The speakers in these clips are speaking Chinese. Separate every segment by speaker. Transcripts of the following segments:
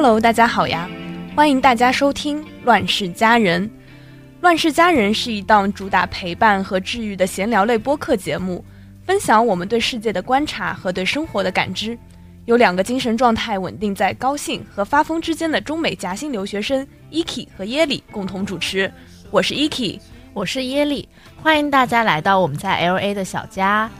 Speaker 1: Hello，大家好呀！欢迎大家收听《乱世佳人》。《乱世佳人》是一档主打陪伴和治愈的闲聊类播客节目，分享我们对世界的观察和对生活的感知。有两个精神状态稳定在高兴和发疯之间的中美夹心留学生 Eki 和耶里共同主持。我是 Eki，
Speaker 2: 我是耶里，欢迎大家来到我们在 LA 的小家。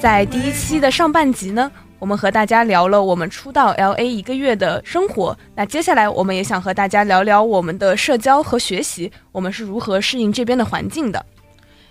Speaker 1: 在第一期的上半集呢，我们和大家聊了我们出道 LA 一个月的生活。那接下来，我们也想和大家聊聊我们的社交和学习，我们是如何适应这边的环境的。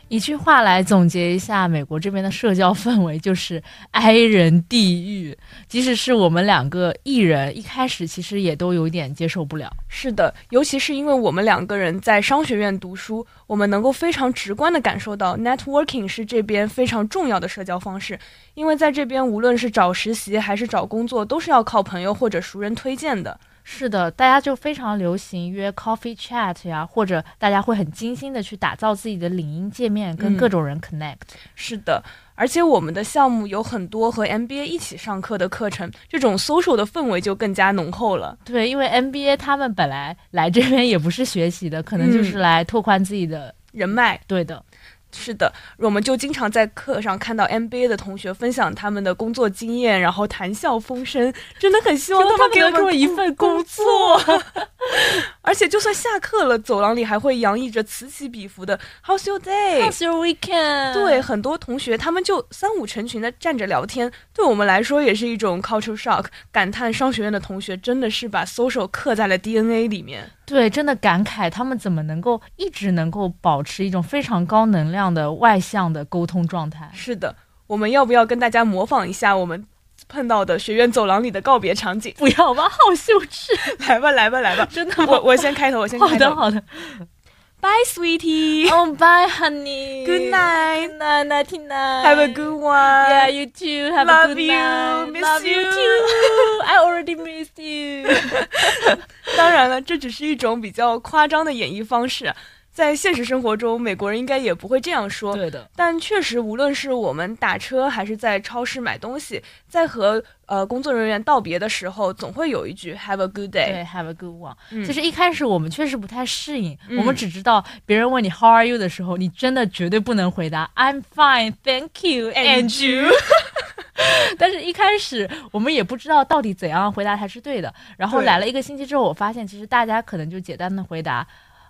Speaker 2: 一句话来总结一下美国这边的社交氛围，就是 i 人地狱。即使是我们两个艺人，一开始其实也都有点接受不了。
Speaker 1: 是的，尤其是因为我们两个人在商学院读书，我们能够非常直观地感受到，networking 是这边非常重要的社交方式。因为在这边，无论是找实习还是找工作，都是要靠朋友或者熟人推荐的。
Speaker 2: 是的，大家就非常流行约 coffee chat 呀，或者大家会很精心的去打造自己的领英界面，跟各种人 connect。
Speaker 1: 是的，而且我们的项目有很多和 MBA 一起上课的课程，这种 social 的氛围就更加浓厚了。
Speaker 2: 对，因为 MBA 他们本来来这边也不是学习的，可能就是来拓宽自己的
Speaker 1: 人脉。
Speaker 2: 对的。
Speaker 1: 是的，我们就经常在课上看到 MBA 的同学分享他们的工作经验，然后谈笑风生，真的很希望他们给我们一份工作。而且就算下课了，走廊里还会洋溢着此起彼伏的 How's your day?
Speaker 2: How's your weekend?
Speaker 1: 对，很多同学他们就三五成群的站着聊天，对我们来说也是一种 culture shock，感叹商学院的同学真的是把 social 刻在了 DNA 里面。
Speaker 2: 对，真的感慨他们怎么能够一直能够保持一种非常高能量的外向的沟通状态。
Speaker 1: 是的，我们要不要跟大家模仿一下我们碰到的学院走廊里的告别场景？
Speaker 2: 不要吧，好羞耻！
Speaker 1: 来吧，来吧，来吧，
Speaker 2: 真的，
Speaker 1: 我我先开头，我先开头。
Speaker 2: 好的，好的。
Speaker 1: Bye, sweetie.
Speaker 2: Oh, bye, honey.
Speaker 1: Good night.
Speaker 2: Good night, nighty night.
Speaker 1: Have a good one.
Speaker 2: Yeah, you too. Have
Speaker 1: Love
Speaker 2: a good
Speaker 1: you.
Speaker 2: night.
Speaker 1: Miss
Speaker 2: Love
Speaker 1: you.
Speaker 2: too. I already missed you.
Speaker 1: 当然了，这只是一种比较夸张的演绎方式。 在现实生活中，美国人应该也不会这样说。
Speaker 2: 对的，
Speaker 1: 但确实，无论是我们打车还是在超市买东西，在和呃工作人员道别的时候，总会有一句 “Have a good day”。
Speaker 2: 对，Have a good one。其实一开始我们确实不太适应，我们只知道别人问你 “How are you” 的时候，你真的绝对不能回答 “I'm fine, thank you, and you”。但是，一开始我们也不知道到底怎样回答才是对的。然后来了一个星期之后，我发现其实大家可能就简单的回答。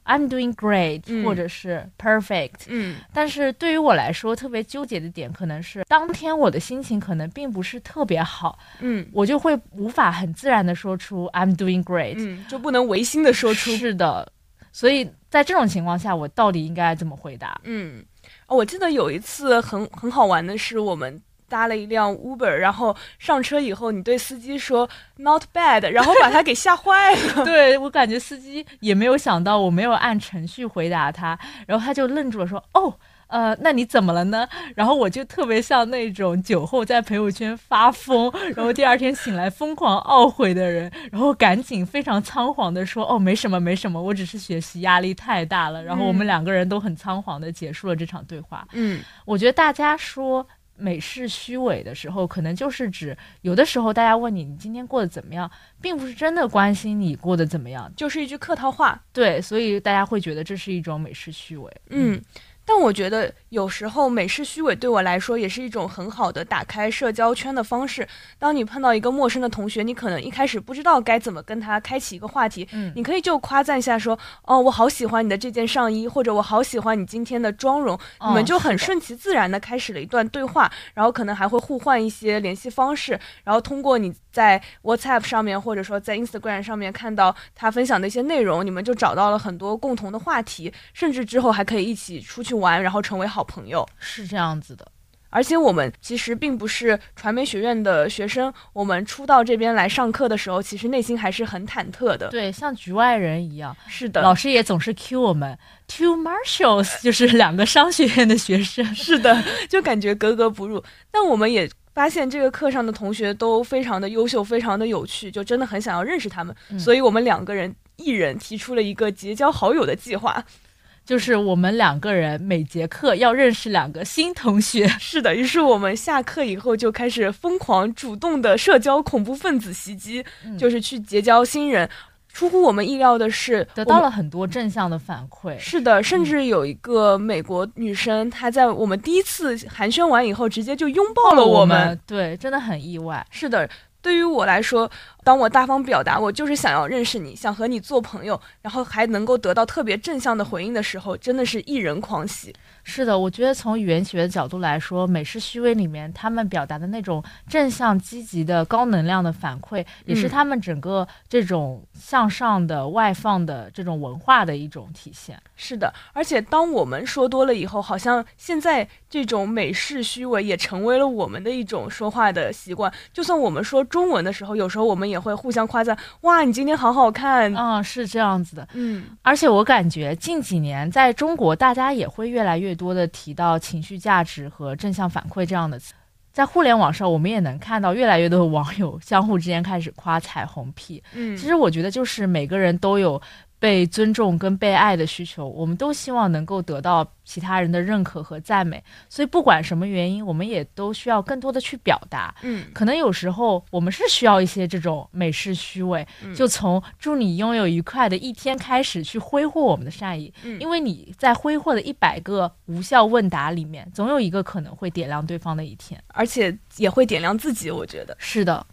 Speaker 2: I'm doing great，或者是 perfect。
Speaker 1: 嗯，
Speaker 2: 但是对于我来说，特别纠结的点可能是当天我的心情可能并不是特别好。
Speaker 1: 嗯，
Speaker 2: 我就会无法很自然的说出 I'm doing great。
Speaker 1: 嗯，就不能违心的说出。
Speaker 2: 是的，所以在这种情况下，我到底应该怎么回答？
Speaker 1: 嗯，我记得有一次很很好玩的是我们。搭了一辆 Uber，然后上车以后，你对司机说 Not bad，然后把他给吓坏了。
Speaker 2: 对我感觉司机也没有想到我没有按程序回答他，然后他就愣住了，说：“哦，呃，那你怎么了呢？”然后我就特别像那种酒后在朋友圈发疯，然后第二天醒来疯狂懊悔的人，然后赶紧非常仓皇的说：“哦，没什么，没什么，我只是学习压力太大了。”然后我们两个人都很仓皇的结束了这场对话。
Speaker 1: 嗯，
Speaker 2: 我觉得大家说。美式虚伪的时候，可能就是指有的时候大家问你你今天过得怎么样，并不是真的关心你过得怎么样，
Speaker 1: 就是一句客套话。
Speaker 2: 对，所以大家会觉得这是一种美式虚伪。
Speaker 1: 嗯。但我觉得有时候美式虚伪对我来说也是一种很好的打开社交圈的方式。当你碰到一个陌生的同学，你可能一开始不知道该怎么跟他开启一个话题，
Speaker 2: 嗯，
Speaker 1: 你可以就夸赞一下说，哦，我好喜欢你的这件上衣，或者我好喜欢你今天的妆容，你们就很顺其自然的开始了一段对话，然后可能还会互换一些联系方式，然后通过你在 WhatsApp 上面或者说在 Instagram 上面看到他分享的一些内容，你们就找到了很多共同的话题，甚至之后还可以一起出去。玩，然后成为好朋友，
Speaker 2: 是这样子的。
Speaker 1: 而且我们其实并不是传媒学院的学生，我们初到这边来上课的时候，其实内心还是很忐忑的。
Speaker 2: 对，像局外人一样。
Speaker 1: 是的，
Speaker 2: 老师也总是 cue 我们 two Marshalls，就是两个商学院的学生。
Speaker 1: 是的，就感觉格格不入。但我们也发现这个课上的同学都非常的优秀，非常的有趣，就真的很想要认识他们。所以我们两个人一人提出了一个结交好友的计划。
Speaker 2: 就是我们两个人每节课要认识两个新同学。
Speaker 1: 是的，于是我们下课以后就开始疯狂主动的社交恐怖分子袭击，就是去结交新人。出乎我们意料的是，
Speaker 2: 得到了很多正向的反馈。
Speaker 1: 是的，甚至有一个美国女生，她在我们第一次寒暄完以后，直接就拥抱了我们。
Speaker 2: 对，真的很意外。
Speaker 1: 是的。对于我来说，当我大方表达我就是想要认识你，想和你做朋友，然后还能够得到特别正向的回应的时候，真的是一人狂喜。
Speaker 2: 是的，我觉得从语言学的角度来说，美式虚伪里面他们表达的那种正向、积极的、高能量的反馈，也是他们整个这种向上的、外放的这种文化的一种体现。
Speaker 1: 是的，而且当我们说多了以后，好像现在这种美式虚伪也成为了我们的一种说话的习惯。就算我们说中文的时候，有时候我们也会互相夸赞：“哇，你今天好好看。”
Speaker 2: 嗯，是这样子的。
Speaker 1: 嗯，
Speaker 2: 而且我感觉近几年在中国，大家也会越来越多的提到情绪价值和正向反馈这样的词。在互联网上，我们也能看到越来越多的网友相互之间开始夸彩虹屁。
Speaker 1: 嗯，
Speaker 2: 其实我觉得就是每个人都有。被尊重跟被爱的需求，我们都希望能够得到其他人的认可和赞美，所以不管什么原因，我们也都需要更多的去表达。
Speaker 1: 嗯，
Speaker 2: 可能有时候我们是需要一些这种美式虚伪，就从祝你拥有愉快的一天开始去挥霍我们的善意，因为你在挥霍的一百个无效问答里面，总有一个可能会点亮对方的一天，
Speaker 1: 而且也会点亮自己。我觉得
Speaker 2: 是的。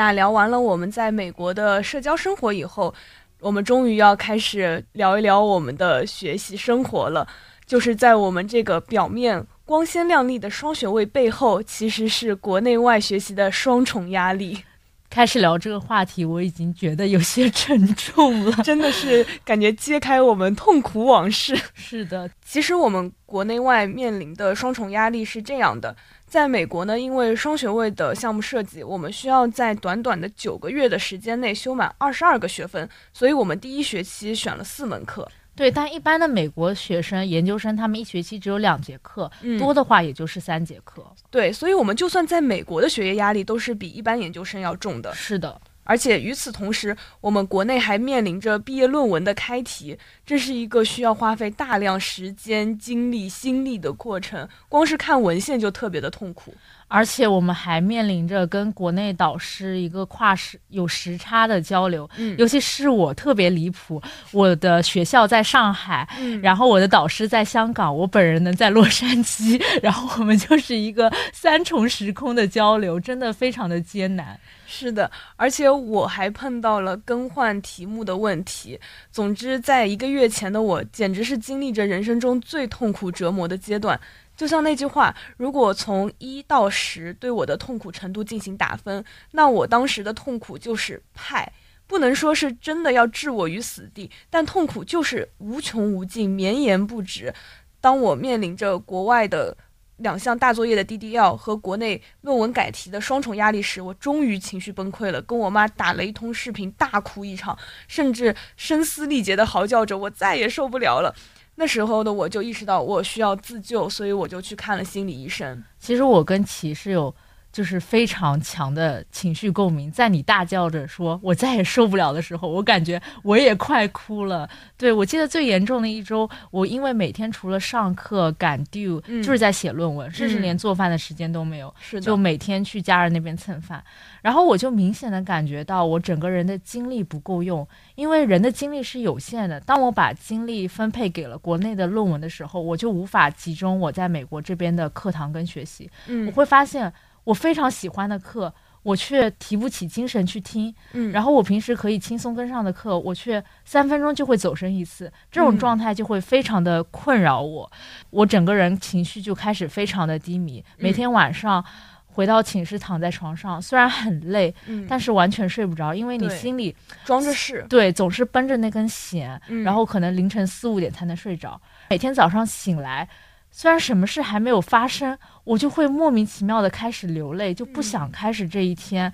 Speaker 1: 那聊完了我们在美国的社交生活以后，我们终于要开始聊一聊我们的学习生活了。就是在我们这个表面光鲜亮丽的双学位背后，其实是国内外学习的双重压力。
Speaker 2: 开始聊这个话题，我已经觉得有些沉重了，
Speaker 1: 真的是感觉揭开我们痛苦往事。
Speaker 2: 是的，
Speaker 1: 其实我们国内外面临的双重压力是这样的。在美国呢，因为双学位的项目设计，我们需要在短短的九个月的时间内修满二十二个学分，所以我们第一学期选了四门课。
Speaker 2: 对，但一般的美国学生、研究生，他们一学期只有两节课，多的话也就是三节课。
Speaker 1: 对，所以我们就算在美国的学业压力都是比一般研究生要重的。
Speaker 2: 是的。
Speaker 1: 而且与此同时，我们国内还面临着毕业论文的开题，这是一个需要花费大量时间、精力、心力的过程。光是看文献就特别的痛苦。
Speaker 2: 而且我们还面临着跟国内导师一个跨时有时差的交流，
Speaker 1: 嗯，
Speaker 2: 尤其是我特别离谱，我的学校在上海，
Speaker 1: 嗯，
Speaker 2: 然后我的导师在香港，我本人呢在洛杉矶，然后我们就是一个三重时空的交流，真的非常的艰难。
Speaker 1: 是的，而且我还碰到了更换题目的问题。总之，在一个月前的我，简直是经历着人生中最痛苦折磨的阶段。就像那句话，如果从一到十对我的痛苦程度进行打分，那我当时的痛苦就是派，不能说是真的要置我于死地，但痛苦就是无穷无尽、绵延不止。当我面临着国外的两项大作业的 DDL 和国内论文改题的双重压力时，我终于情绪崩溃了，跟我妈打了一通视频，大哭一场，甚至声嘶力竭地嚎叫着，我再也受不了了。那时候的我就意识到我需要自救，所以我就去看了心理医生。
Speaker 2: 其实我跟齐是有。就是非常强的情绪共鸣，在你大叫着说“我再也受不了”的时候，我感觉我也快哭了。对我记得最严重的一周，我因为每天除了上课赶 due，就是在写论文，甚至连做饭的时间都没有，就每天去家人那边蹭饭。然后我就明显的感觉到我整个人的精力不够用，因为人的精力是有限的。当我把精力分配给了国内的论文的时候，我就无法集中我在美国这边的课堂跟学习。我会发现。我非常喜欢的课，我却提不起精神去听。
Speaker 1: 嗯，
Speaker 2: 然后我平时可以轻松跟上的课，我却三分钟就会走神一次。这种状态就会非常的困扰我，我整个人情绪就开始非常的低迷。每天晚上回到寝室躺在床上，虽然很累，但是完全睡不着，因为你心里
Speaker 1: 装着事，
Speaker 2: 对，总是绷着那根弦，然后可能凌晨四五点才能睡着。每天早上醒来。虽然什么事还没有发生，我就会莫名其妙的开始流泪，就不想开始这一天。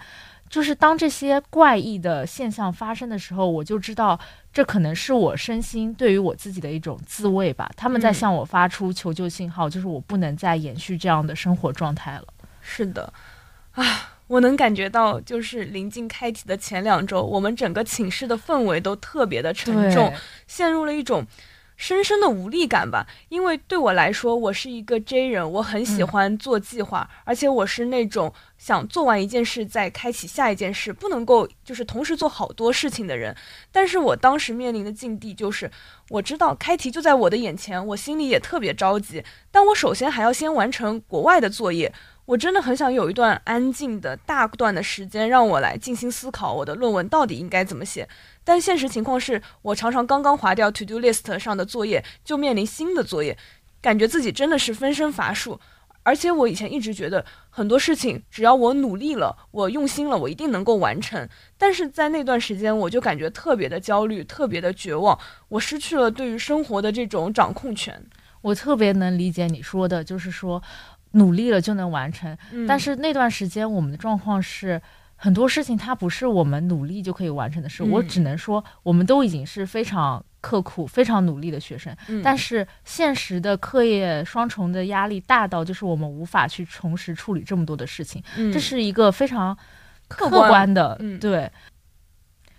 Speaker 2: 就是当这些怪异的现象发生的时候，我就知道这可能是我身心对于我自己的一种自卫吧。他们在向我发出求救信号，就是我不能再延续这样的生活状态了。
Speaker 1: 是的，啊。我能感觉到，就是临近开题的前两周，我们整个寝室的氛围都特别的沉重，陷入了一种深深的无力感吧。因为对我来说，我是一个 J 人，我很喜欢做计划，而且我是那种想做完一件事再开启下一件事，不能够就是同时做好多事情的人。但是我当时面临的境地就是，我知道开题就在我的眼前，我心里也特别着急，但我首先还要先完成国外的作业。我真的很想有一段安静的大段的时间，让我来静心思考我的论文到底应该怎么写。但现实情况是我常常刚刚划掉 to do list 上的作业，就面临新的作业，感觉自己真的是分身乏术。而且我以前一直觉得很多事情只要我努力了，我用心了，我一定能够完成。但是在那段时间，我就感觉特别的焦虑，特别的绝望，我失去了对于生活的这种掌控权。
Speaker 2: 我特别能理解你说的，就是说。努力了就能完成，但是那段时间我们的状况是很多事情它不是我们努力就可以完成的事。我只能说，我们都已经是非常刻苦、非常努力的学生，但是现实的课业双重的压力大到就是我们无法去同时处理这么多的事情。这是一个非常客观的，对。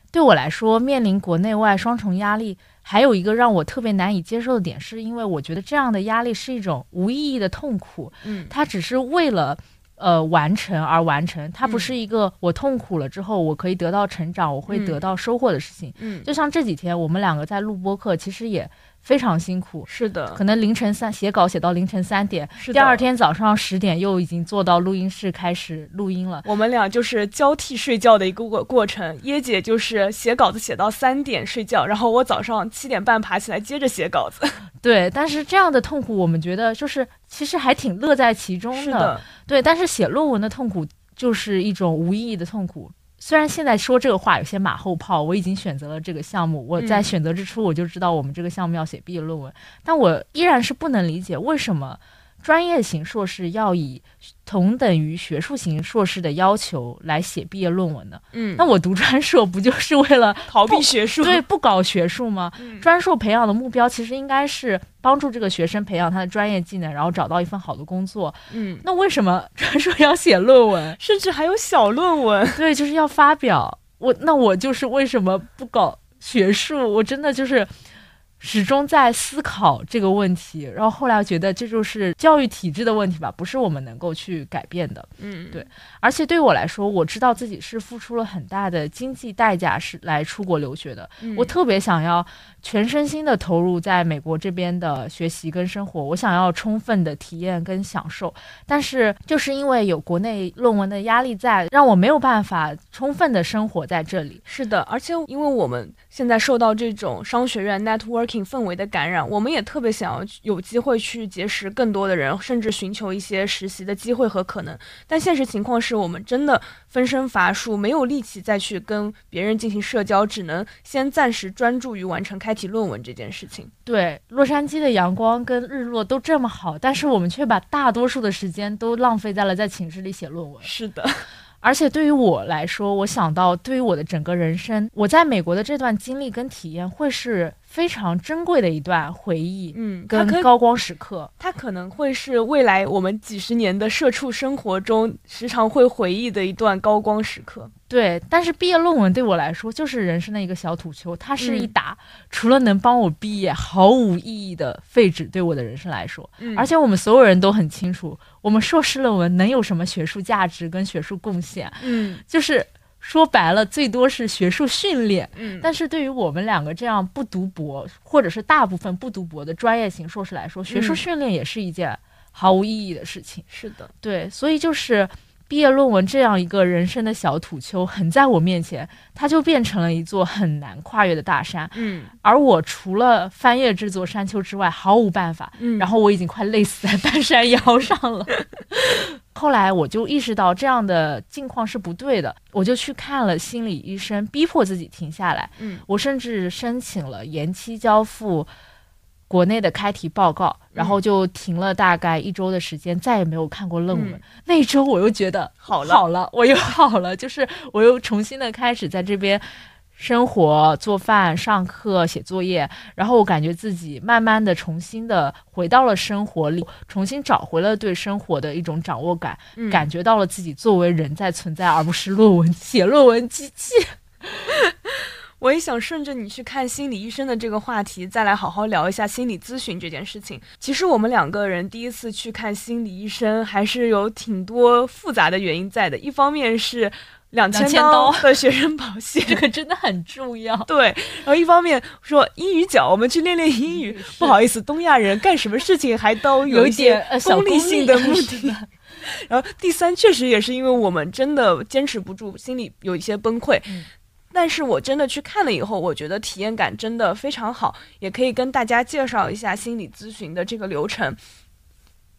Speaker 2: 对我来说，面临国内外双重压力。还有一个让我特别难以接受的点，是因为我觉得这样的压力是一种无意义的痛苦。
Speaker 1: 嗯，
Speaker 2: 它只是为了呃完成而完成，它不是一个我痛苦了之后我可以得到成长，我会得到收获的事情。
Speaker 1: 嗯，
Speaker 2: 就像这几天我们两个在录播课，其实也。非常辛苦，
Speaker 1: 是的，
Speaker 2: 可能凌晨三写稿写到凌晨三点，第二天早上十点又已经坐到录音室开始录音了。
Speaker 1: 我们俩就是交替睡觉的一个过过程。椰姐就是写稿子写到三点睡觉，然后我早上七点半爬起来接着写稿子。
Speaker 2: 对，但是这样的痛苦，我们觉得就是其实还挺乐在其中
Speaker 1: 的。
Speaker 2: 对，但是写论文的痛苦就是一种无意义的痛苦。虽然现在说这个话有些马后炮，我已经选择了这个项目，我在选择之初我就知道我们这个项目要写毕业论文，但我依然是不能理解为什么。专业型硕士要以同等于学术型硕士的要求来写毕业论文的，
Speaker 1: 嗯，
Speaker 2: 那我读专硕不就是为了
Speaker 1: 逃避学术？
Speaker 2: 对，不搞学术吗？专硕培养的目标其实应该是帮助这个学生培养他的专业技能，然后找到一份好的工作。
Speaker 1: 嗯，
Speaker 2: 那为什么专硕要写论文，
Speaker 1: 甚至还有小论文？
Speaker 2: 对，就是要发表。我那我就是为什么不搞学术？我真的就是。始终在思考这个问题，然后后来觉得这就是教育体制的问题吧，不是我们能够去改变的。
Speaker 1: 嗯，
Speaker 2: 对。而且对于我来说，我知道自己是付出了很大的经济代价是来出国留学的。我特别想要全身心的投入在美国这边的学习跟生活，我想要充分的体验跟享受。但是就是因为有国内论文的压力在，让我没有办法充分的生活在这里。
Speaker 1: 是的，而且因为我们现在受到这种商学院 network。氛围的感染，我们也特别想要有机会去结识更多的人，甚至寻求一些实习的机会和可能。但现实情况是我们真的分身乏术，没有力气再去跟别人进行社交，只能先暂时专注于完成开题论文这件事情。
Speaker 2: 对，洛杉矶的阳光跟日落都这么好，但是我们却把大多数的时间都浪费在了在寝室里写论文。
Speaker 1: 是的。
Speaker 2: 而且对于我来说，我想到对于我的整个人生，我在美国的这段经历跟体验，会是非常珍贵的一段回忆，
Speaker 1: 嗯，
Speaker 2: 跟高光时刻。
Speaker 1: 它可能会是未来我们几十年的社畜生活中时常会回忆的一段高光时刻。
Speaker 2: 对，但是毕业论文对我来说就是人生的一个小土丘，它是一打除了能帮我毕业毫无意义的废纸，对我的人生来说。
Speaker 1: 嗯，
Speaker 2: 而且我们所有人都很清楚，我们硕士论文能有什么学术价值跟学术贡献？
Speaker 1: 嗯，
Speaker 2: 就是说白了，最多是学术训练。
Speaker 1: 嗯，
Speaker 2: 但是对于我们两个这样不读博，或者是大部分不读博的专业型硕士来说，学术训练也是一件毫无意义的事情。
Speaker 1: 是的，
Speaker 2: 对，所以就是。毕业论文这样一个人生的小土丘横在我面前，它就变成了一座很难跨越的大山。
Speaker 1: 嗯，
Speaker 2: 而我除了翻越这座山丘之外，毫无办法。
Speaker 1: 嗯，
Speaker 2: 然后我已经快累死在半山腰上了。后来我就意识到这样的境况是不对的，我就去看了心理医生，逼迫自己停下来。
Speaker 1: 嗯，
Speaker 2: 我甚至申请了延期交付。国内的开题报告，然后就停了大概一周的时间，再也没有看过论文。那一周我又觉得
Speaker 1: 好了，
Speaker 2: 好了，我又好了，就是我又重新的开始在这边生活、做饭、上课、写作业，然后我感觉自己慢慢的、重新的回到了生活里，重新找回了对生活的一种掌握感，感觉到了自己作为人在存在，而不是论文写论文机器。
Speaker 1: 我也想顺着你去看心理医生的这个话题，再来好好聊一下心理咨询这件事情。其实我们两个人第一次去看心理医生，还是有挺多复杂的原因在的。一方面是两千刀的学生保险，
Speaker 2: 这个真的很重要。
Speaker 1: 对，然后一方面说英语角，我们去练练英语。不好意思，东亚人干什么事情还都
Speaker 2: 有
Speaker 1: 一点
Speaker 2: 功
Speaker 1: 利性的目的。然后第三，确实也是因为我们真的坚持不住，心里有一些崩溃。但是我真的去看了以后，我觉得体验感真的非常好，也可以跟大家介绍一下心理咨询的这个流程。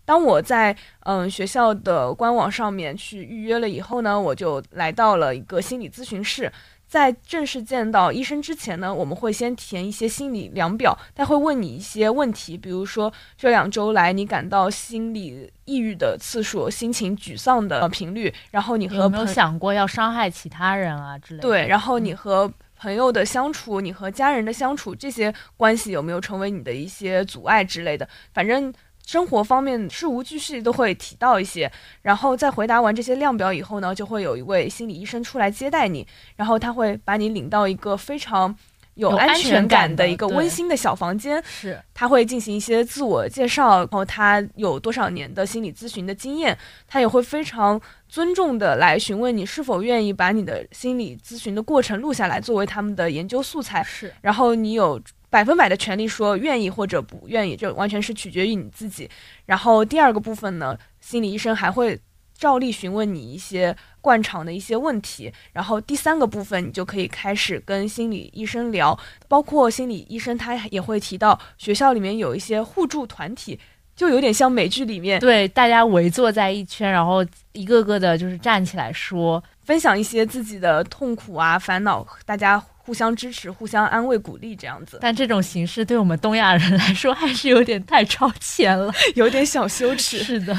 Speaker 1: 当我在嗯学校的官网上面去预约了以后呢，我就来到了一个心理咨询室。在正式见到医生之前呢，我们会先填一些心理量表，他会问你一些问题，比如说这两周来你感到心理抑郁的次数、心情沮丧的频率，然后你和
Speaker 2: 有没有想过要伤害其他人啊之类的？
Speaker 1: 对，然后你和朋友的相处，你和家人的相处，这些关系有没有成为你的一些阻碍之类的？反正。生活方面事无巨细都会提到一些，然后在回答完这些量表以后呢，就会有一位心理医生出来接待你，然后他会把你领到一个非常有安全感的一个温馨的小房间，
Speaker 2: 是。
Speaker 1: 他会进行一些自我介绍，然后他有多少年的心理咨询的经验，他也会非常尊重的来询问你是否愿意把你的心理咨询的过程录下来，作为他们的研究素材，
Speaker 2: 是，
Speaker 1: 然后你有。百分百的权利说愿意或者不愿意，这完全是取决于你自己。然后第二个部分呢，心理医生还会照例询问你一些惯常的一些问题。然后第三个部分，你就可以开始跟心理医生聊，包括心理医生他也会提到学校里面有一些互助团体，就有点像美剧里面，
Speaker 2: 对大家围坐在一圈，然后一个个的就是站起来说，
Speaker 1: 分享一些自己的痛苦啊、烦恼，大家。互相支持、互相安慰、鼓励这样子，
Speaker 2: 但这种形式对我们东亚人来说还是有点太超前了，
Speaker 1: 有点小羞耻。
Speaker 2: 是的，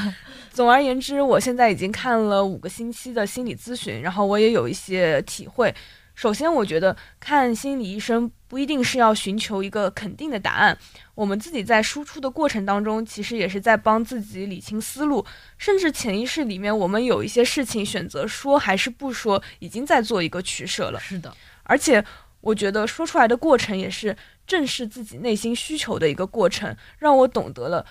Speaker 1: 总而言之，我现在已经看了五个星期的心理咨询，然后我也有一些体会。首先，我觉得看心理医生不一定是要寻求一个肯定的答案，我们自己在输出的过程当中，其实也是在帮自己理清思路，甚至潜意识里面，我们有一些事情选择说还是不说，已经在做一个取舍了。
Speaker 2: 是的。
Speaker 1: 而且，我觉得说出来的过程也是正视自己内心需求的一个过程，让我懂得了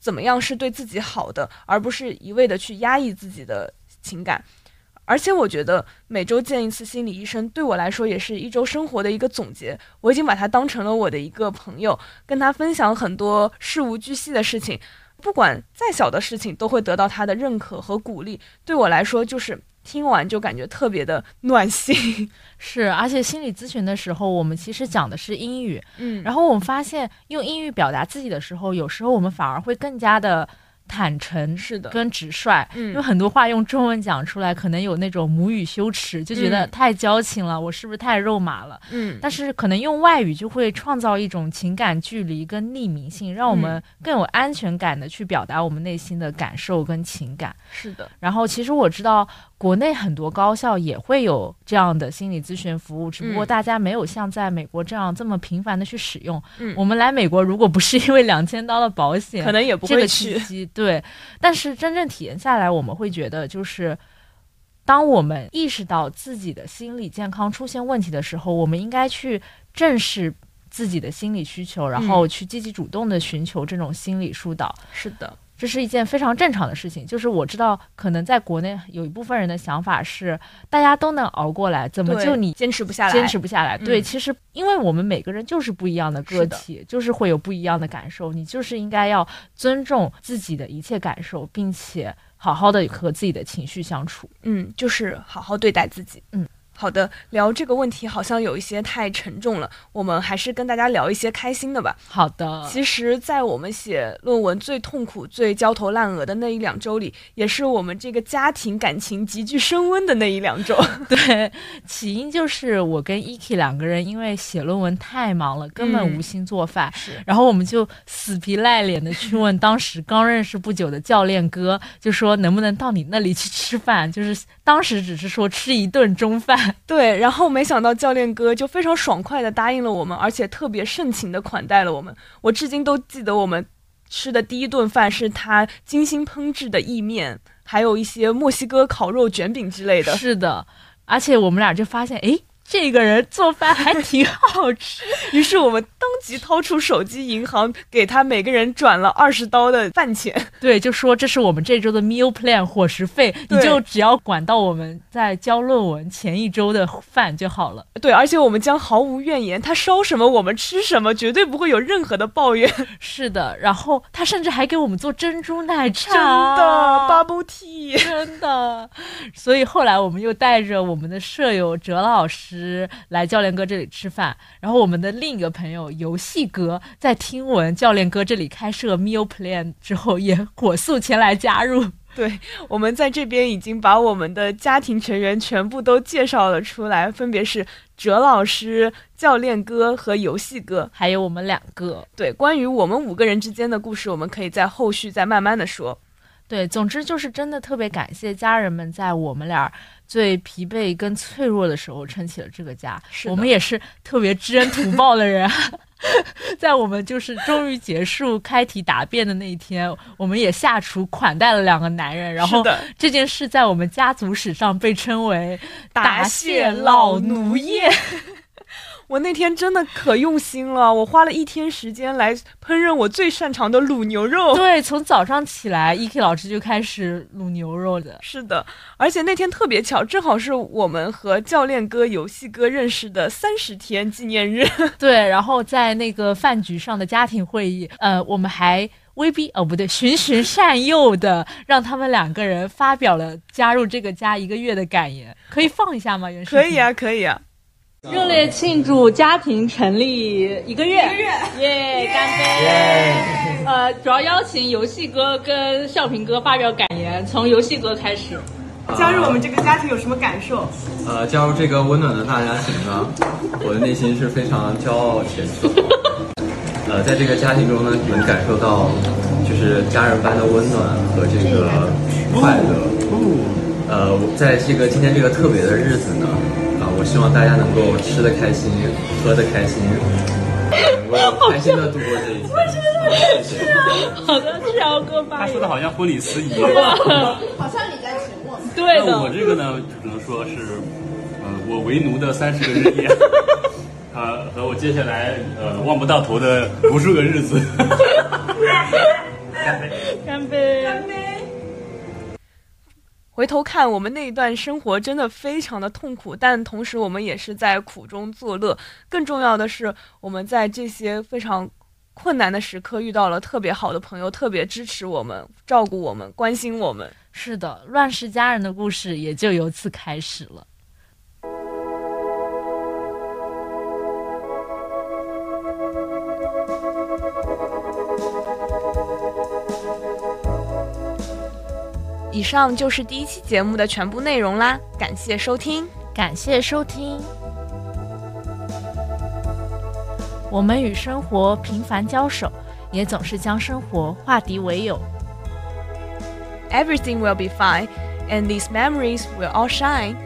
Speaker 1: 怎么样是对自己好的，而不是一味的去压抑自己的情感。而且，我觉得每周见一次心理医生，对我来说也是一周生活的一个总结。我已经把他当成了我的一个朋友，跟他分享很多事无巨细的事情，不管再小的事情，都会得到他的认可和鼓励。对我来说，就是。听完就感觉特别的暖心，
Speaker 2: 是，而且心理咨询的时候，我们其实讲的是英语，
Speaker 1: 嗯，
Speaker 2: 然后我们发现用英语表达自己的时候，有时候我们反而会更加的。坦诚
Speaker 1: 是的，
Speaker 2: 跟直率，因为很多话用中文讲出来，可能有那种母语羞耻，就觉得太矫情了，我是不是太肉麻了？
Speaker 1: 嗯，
Speaker 2: 但是可能用外语就会创造一种情感距离跟匿名性，让我们更有安全感的去表达我们内心的感受跟情感。
Speaker 1: 是的，
Speaker 2: 然后其实我知道。国内很多高校也会有这样的心理咨询服务，只不过大家没有像在美国这样这么频繁的去使用。
Speaker 1: 嗯，
Speaker 2: 我们来美国如果不是因为两千刀的保险，
Speaker 1: 可能也不会去。
Speaker 2: 对，但是真正体验下来，我们会觉得，就是当我们意识到自己的心理健康出现问题的时候，我们应该去正视自己的心理需求，然后去积极主动的寻求这种心理疏导。
Speaker 1: 是的。
Speaker 2: 这是一件非常正常的事情，就是我知道，可能在国内有一部分人的想法是，大家都能熬过来，怎么就你
Speaker 1: 坚持不下来？
Speaker 2: 坚持不下来。对，其实因为我们每个人就是不一样的个体，就是会有不一样的感受，你就是应该要尊重自己的一切感受，并且好好的和自己的情绪相处。
Speaker 1: 嗯，就是好好对待自己。
Speaker 2: 嗯。
Speaker 1: 好的，聊这个问题好像有一些太沉重了，我们还是跟大家聊一些开心的吧。
Speaker 2: 好的，
Speaker 1: 其实，在我们写论文最痛苦、最焦头烂额的那一两周里，也是我们这个家庭感情急剧升温的那一两周。
Speaker 2: 对，起因就是我跟 Eki 两个人因为写论文太忙了，根本无心做饭。
Speaker 1: 是，
Speaker 2: 然后我们就死皮赖脸的去问当时刚认识不久的教练哥，就说能不能到你那里去吃饭？就是当时只是说吃一顿中饭。
Speaker 1: 对，然后没想到教练哥就非常爽快的答应了我们，而且特别盛情的款待了我们。我至今都记得我们吃的第一顿饭是他精心烹制的意面，还有一些墨西哥烤肉卷饼之类的。
Speaker 2: 是的，而且我们俩就发现，哎。这个人做饭还挺好吃，
Speaker 1: 于是我们当即掏出手机银行，给他每个人转了二十刀的饭钱。
Speaker 2: 对，就说这是我们这周的 meal plan 伙食费，你就只要管到我们在交论文前一周的饭就好了。
Speaker 1: 对，而且我们将毫无怨言，他烧什么我们吃什么，绝对不会有任何的抱怨。
Speaker 2: 是的，然后他甚至还给我们做珍珠奶茶，
Speaker 1: 真的 bubble tea，
Speaker 2: 真的。所以后来我们又带着我们的舍友哲老师。来教练哥这里吃饭，然后我们的另一个朋友游戏哥在听闻教练哥这里开设 meal plan 之后，也火速前来加入。
Speaker 1: 对我们在这边已经把我们的家庭成员全部都介绍了出来，分别是哲老师、教练哥和游戏哥，
Speaker 2: 还有我们两个。
Speaker 1: 对，关于我们五个人之间的故事，我们可以在后续再慢慢的说。
Speaker 2: 对，总之就是真的特别感谢家人们在我们俩最疲惫跟脆弱的时候撑起了这个家。我们也是特别知恩图报的人，在我们就是终于结束开题答辩的那一天，我们也下厨款待了两个男人。然后这件事在我们家族史上被称为答谢老奴宴。
Speaker 1: 我那天真的可用心了，我花了一天时间来烹饪我最擅长的卤牛肉。
Speaker 2: 对，从早上起来，E K 老师就开始卤牛肉的。
Speaker 1: 是的，而且那天特别巧，正好是我们和教练哥、游戏哥认识的三十天纪念日。
Speaker 2: 对，然后在那个饭局上的家庭会议，呃，我们还威逼哦，不对，循循善诱的让他们两个人发表了加入这个家一个月的感言。可以放一下吗？原
Speaker 1: 可以啊，可以啊。
Speaker 2: 热烈庆祝家庭成立一个月，一个月耶！干杯！呃，主要邀请游戏哥跟笑平哥发表感言，从游戏哥开始。
Speaker 1: 加入我们这个家庭有什么感受？
Speaker 3: 呃，加入这个温暖的大家庭呢，我的内心是非常骄傲且自豪。呃，在这个家庭中呢，能感受到就是家人般的温暖和这个快乐。呃，在这个今天这个特别的日子呢。我希望大家能够吃的开心，喝的开心，能够开心的度过这一天。谢谢。
Speaker 2: 好的，超哥吧
Speaker 4: 他说的好像婚礼司仪。
Speaker 5: 好像你在请我。
Speaker 2: 对
Speaker 4: 的。那我这个呢，只能说是，呃，我为奴的三十个日夜，呃，和我接下来呃望不到头的无数个日子。
Speaker 2: 干杯！干杯！
Speaker 1: 干杯！回头看，我们那一段生活真的非常的痛苦，但同时我们也是在苦中作乐。更重要的是，我们在这些非常困难的时刻遇到了特别好的朋友，特别支持我们、照顾我们、关心我们。
Speaker 2: 是的，乱世佳人的故事也就由此开始了。
Speaker 1: 以上就是第一期节目的全部内容啦，感谢收听，
Speaker 2: 感谢收听。我们与生活频繁交手，也总是将生活化敌为友。
Speaker 1: Everything will be fine, and these memories will all shine.